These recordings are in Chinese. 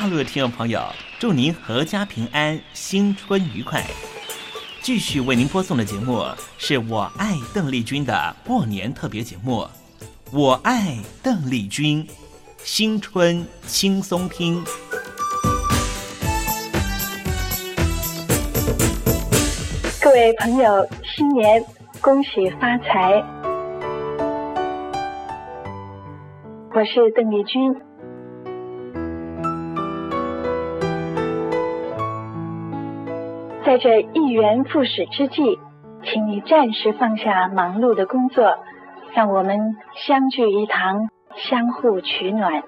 大陆的听众朋友，祝您阖家平安，新春愉快！继续为您播送的节目是我爱邓丽君的过年特别节目《我爱邓丽君》，新春轻松听。各位朋友，新年恭喜发财！我是邓丽君。在这一元复始之际，请你暂时放下忙碌的工作，让我们相聚一堂，相互取暖。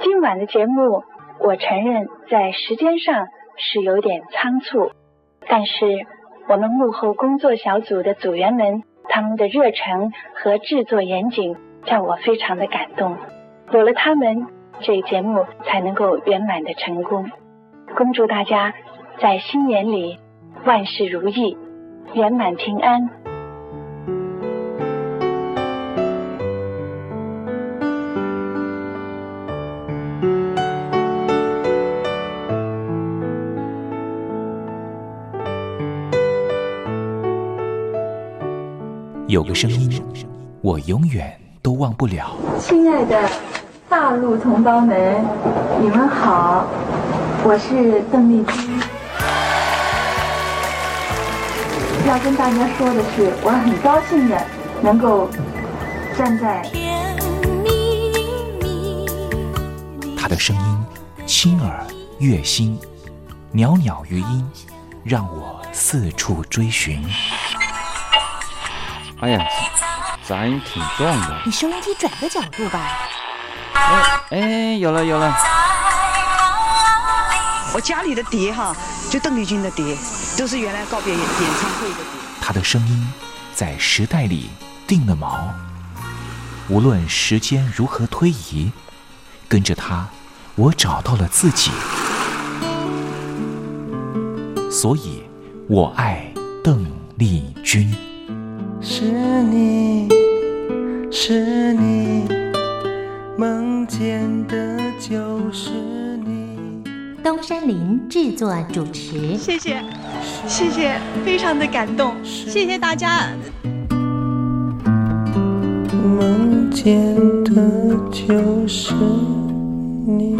今晚的节目，我承认在时间上是有点仓促，但是我们幕后工作小组的组员们，他们的热忱和制作严谨，让我非常的感动。有了他们，这节目才能够圆满的成功。恭祝大家在新年里！万事如意，圆满平安。有个声音，我永远都忘不了。亲爱的大陆同胞们，你们好，我是邓丽君。要跟大家说的是，我很高兴的能够站在。他的声音，轻耳悦心，袅袅余音，让我四处追寻。哎呀，咱挺壮的。你收音机转个角度吧。哎哎，有了有了。我家里的碟哈，就邓丽君的碟。就是原来告别演演唱会的。他的声音在时代里定了锚，无论时间如何推移，跟着他，我找到了自己。所以我爱邓丽君。是你是你梦见的就是。东山林制作主持，谢谢，谢谢，非常的感动，谢谢大家。梦见的就是你。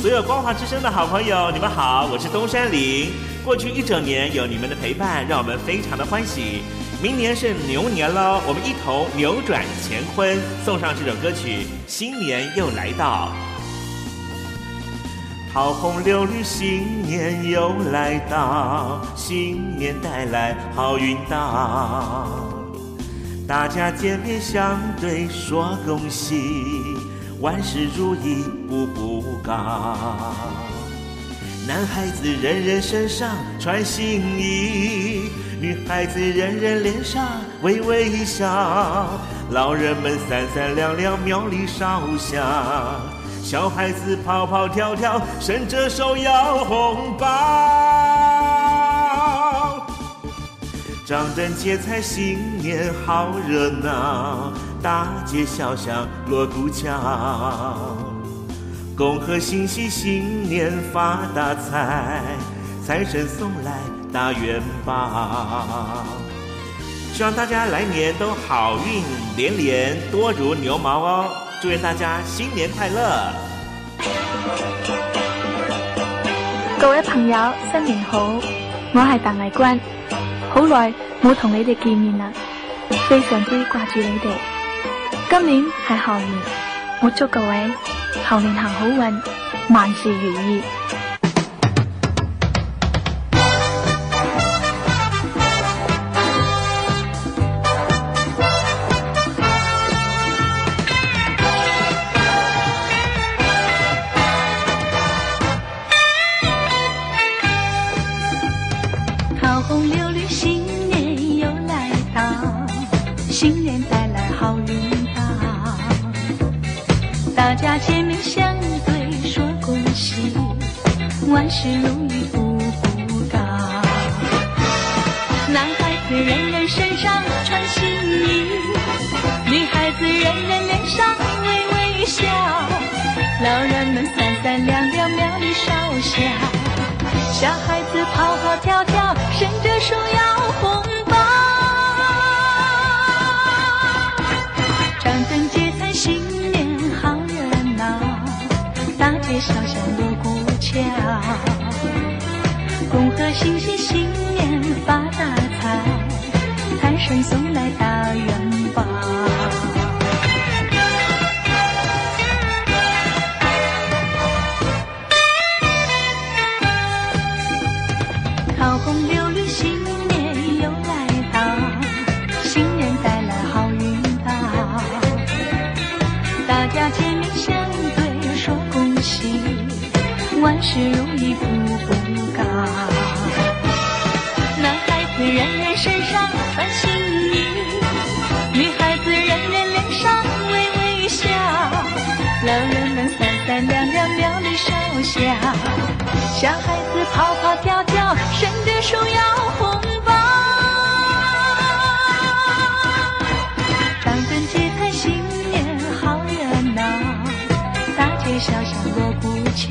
所有《光华之声》的好朋友，你们好，我是东山林。过去一整年有你们的陪伴，让我们非常的欢喜。明年是牛年喽，我们一同扭转乾坤，送上这首歌曲。新年又来到，桃红柳绿，新年又来到，新年带来好运到。大家见面相对说恭喜，万事如意步步高。男孩子人人身上穿新衣。女孩子人人脸上微微笑，老人们三三两两庙里烧香，小孩子跑跑跳跳伸着手要红包，张灯结彩新年好热闹，大街小巷锣鼓敲，恭贺新禧新年发大财，财神送来。大愿宝，希望大家来年都好运连连，多如牛毛哦！祝愿大家新年快乐！各位朋友，新年好！我系邓丽君，好耐冇同你哋见面啦，非常之挂住你哋。今年系猴年，我祝各位猴年行好运，万事如意！家见面相对，说恭喜，万事如意步步高。男孩子人人身上穿新衣，女孩子人人脸上微微笑。老人们三三两两庙里烧香，小孩子跑跑跳跳伸着手要红包。张灯结彩，新大街小巷锣鼓敲，恭贺新禧，新年发大财，财神送来大圆满。小孩子跑跑跳跳，伸着手要红包。张灯结彩，新年好热闹，大街小巷锣鼓敲，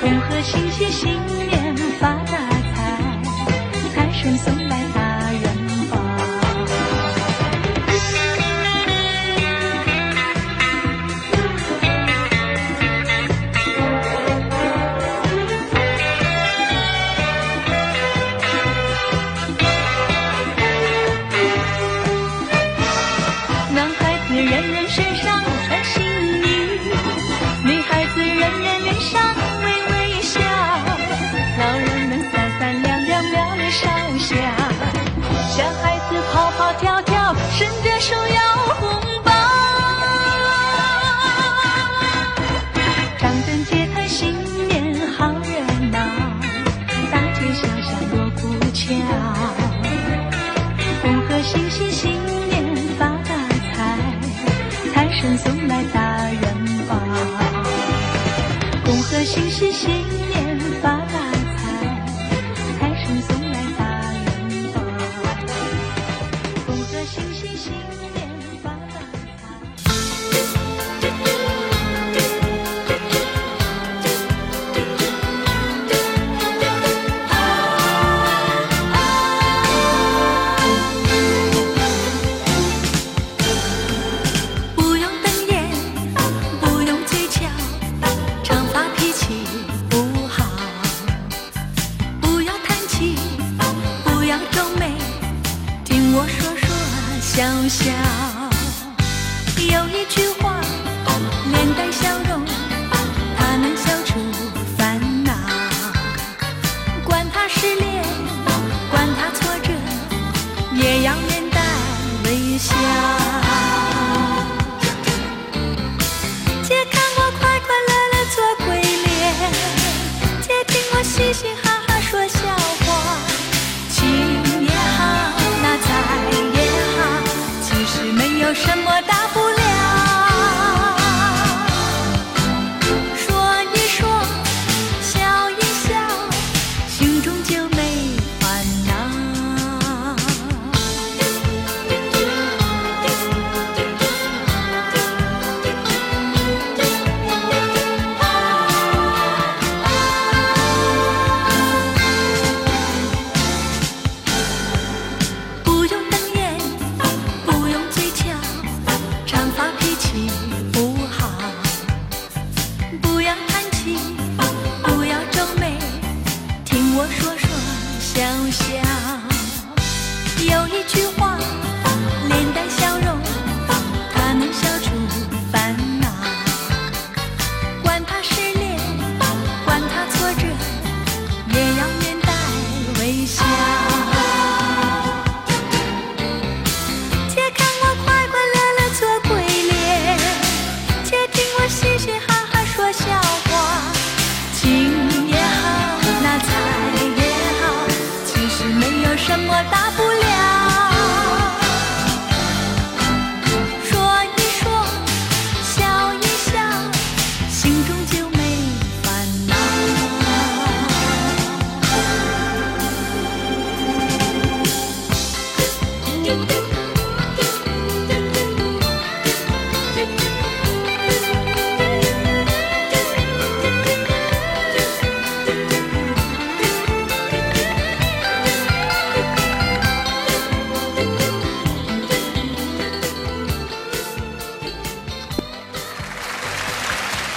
恭贺新禧新。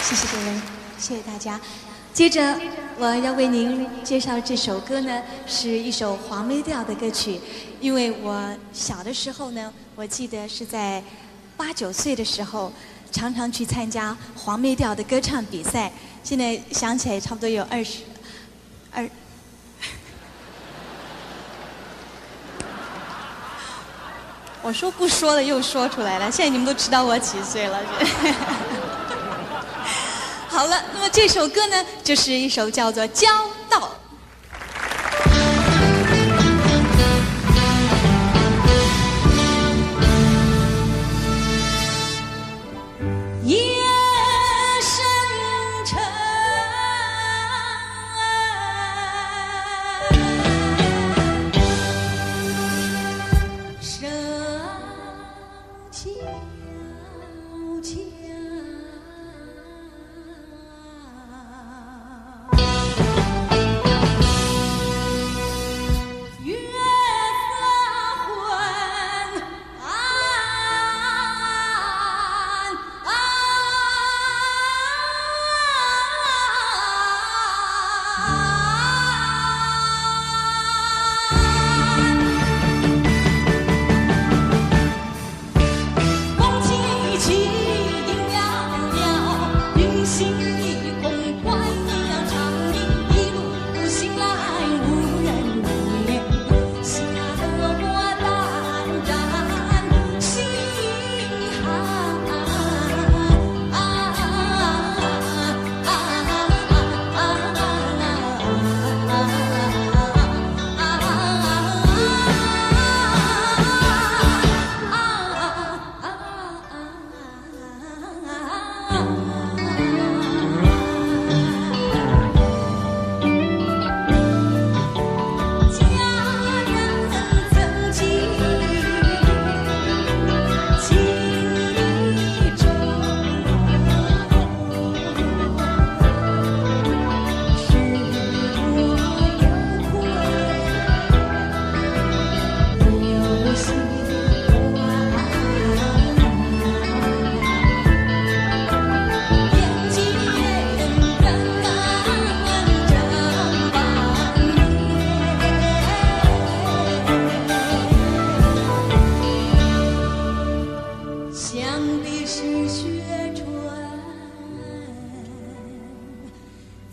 谢谢各位，谢谢大家。接着我要为您介绍这首歌呢，是一首黄梅调的歌曲。因为我小的时候呢，我记得是在八九岁的时候，常常去参加黄梅调的歌唱比赛。现在想起来，差不多有二十二。我说不说了，又说出来了。现在你们都知道我几岁了。好了，那么这首歌呢，就是一首叫做《娇》。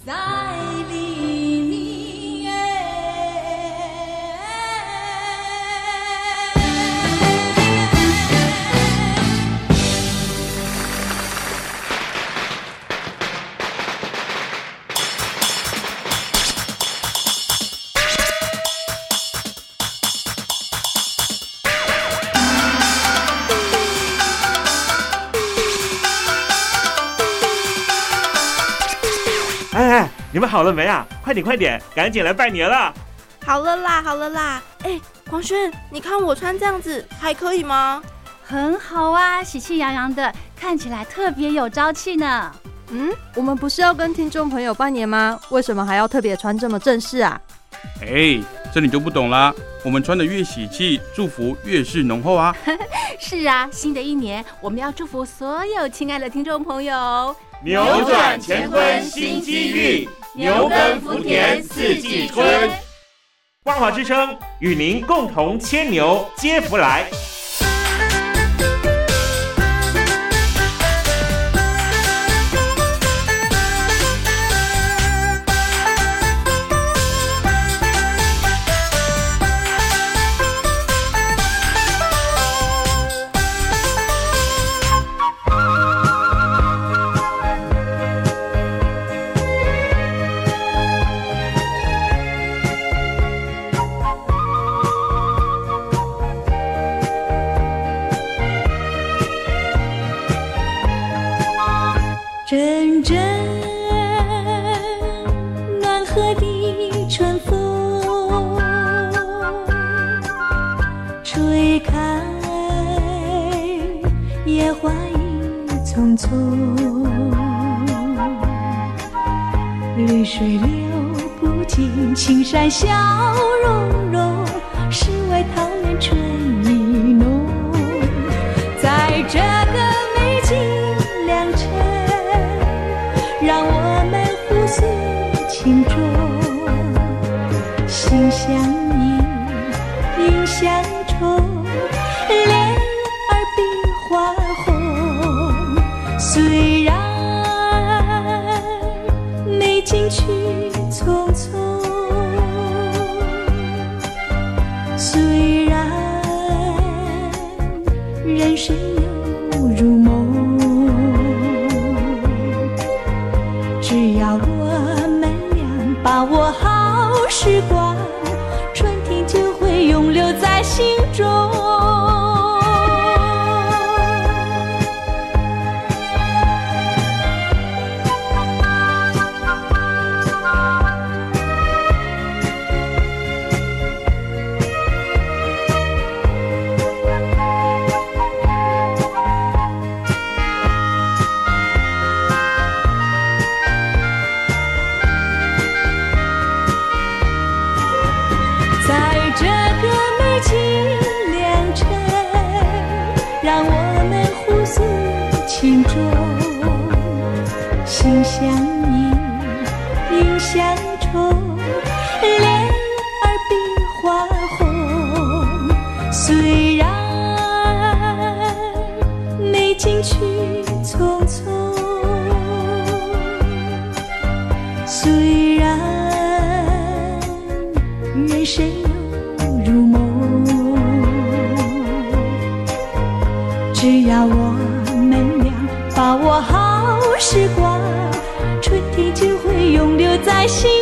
Side. 好了没啊？快点快点，赶紧来拜年啦！好了啦，好了啦！哎，黄轩，你看我穿这样子还可以吗？很好啊，喜气洋洋的，看起来特别有朝气呢。嗯，我们不是要跟听众朋友拜年吗？为什么还要特别穿这么正式啊？哎，这你就不懂啦。我们穿的越喜气，祝福越是浓厚啊。是啊，新的一年我们要祝福所有亲爱的听众朋友，扭转乾坤，新机遇。牛耕福田四季春，万华之声与您共同牵牛接福来。花一丛丛，绿水流不尽，青山笑融融，世外桃源春意浓。在这个美景良辰，让我们互诉情衷，心相。过好时光，春天就会永留在心中。虽然人生如梦，只要我们俩把握好时光，春天就会永留在心。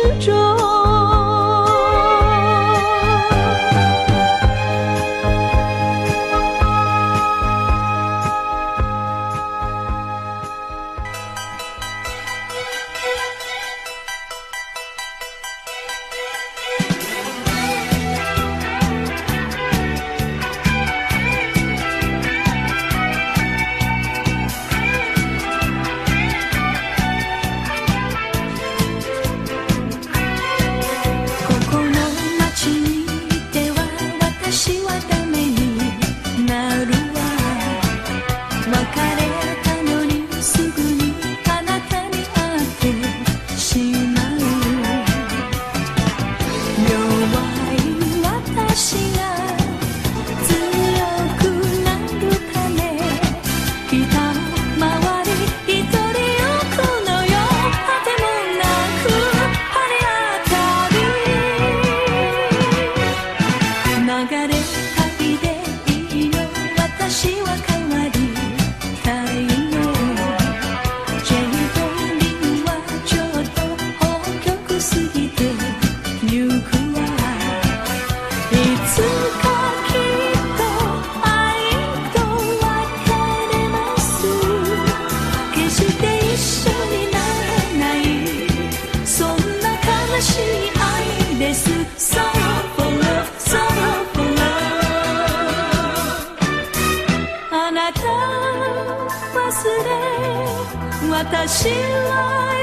他醒来。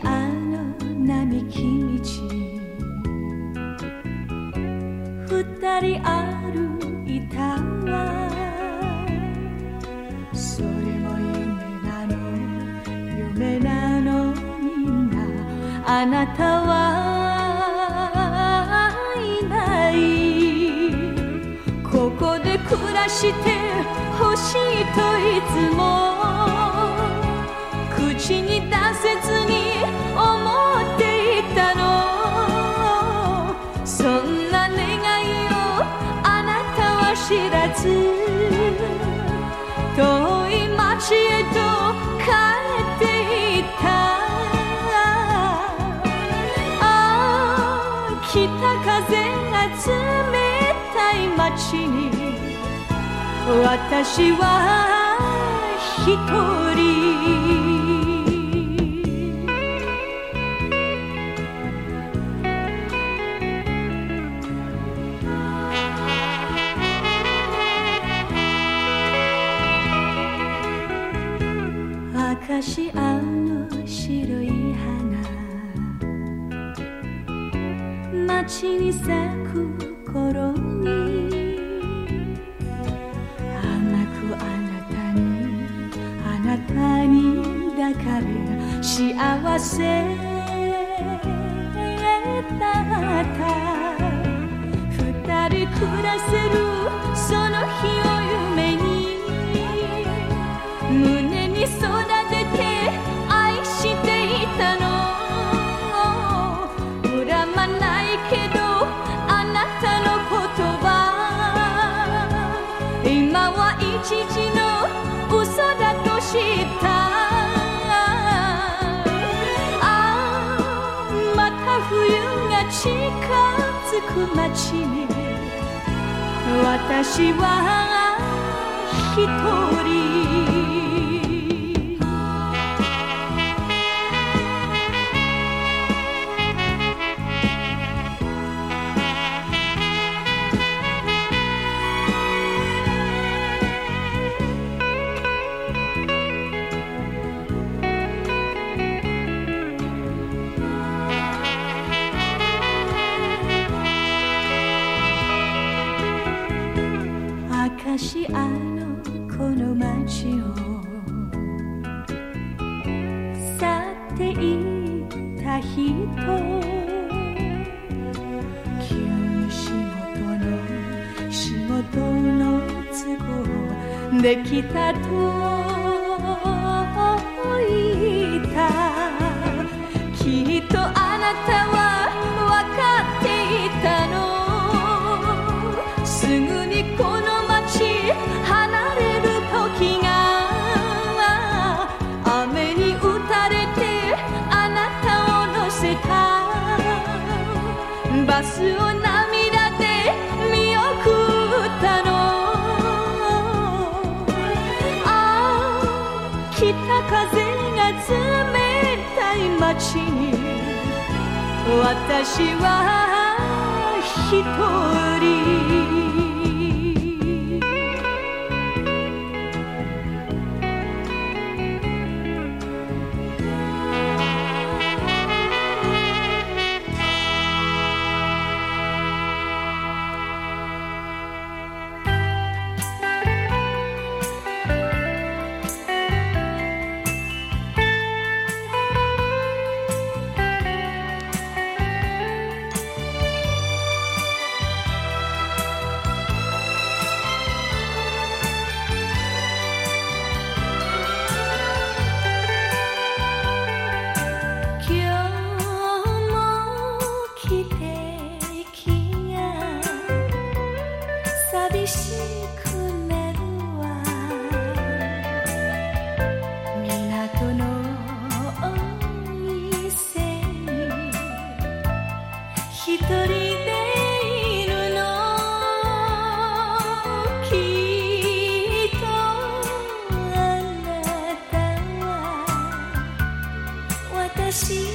あの並木道二人歩いたわそれも夢なの夢なのみんなあなたはいないここで暮らしてほしいといつもしに大切に思っていたのそんな願いをあなたは知らず遠い街へと帰っていったああ北風が冷たい街に私は一人し合うの白い花街に咲く頃に甘くあなたにあなたに抱から幸せだった二人暮らせるその日を父の嘘だと知ったああまた冬が近づく街に私は一人あのこの街を去っていた人急に仕事の仕事の都合できたと私は一人 see